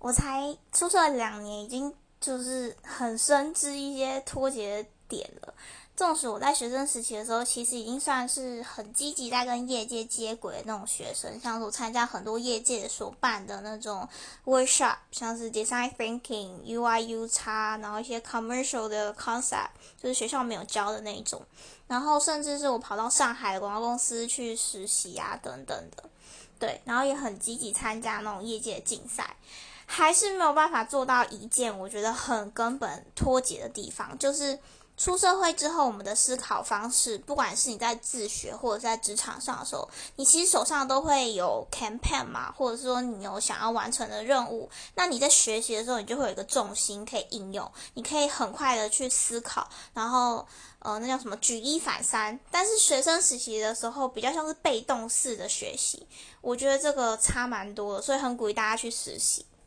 我才出社两年，已经就是很深知一些脱节点了。纵使我在学生时期的时候，其实已经算是很积极在跟业界接轨的那种学生，像是我参加很多业界所办的那种 workshop，像是 design thinking、UI、U 叉，然后一些 commercial 的 concept，就是学校没有教的那一种。然后甚至是我跑到上海广告公司去实习啊，等等的，对，然后也很积极参加那种业界竞赛，还是没有办法做到一件我觉得很根本脱节的地方，就是。出社会之后，我们的思考方式，不管是你在自学或者在职场上的时候，你其实手上都会有 campaign 嘛，或者说你有想要完成的任务。那你在学习的时候，你就会有一个重心可以应用，你可以很快的去思考，然后呃，那叫什么举一反三。但是学生实习的时候，比较像是被动式的学习，我觉得这个差蛮多的，所以很鼓励大家去实习。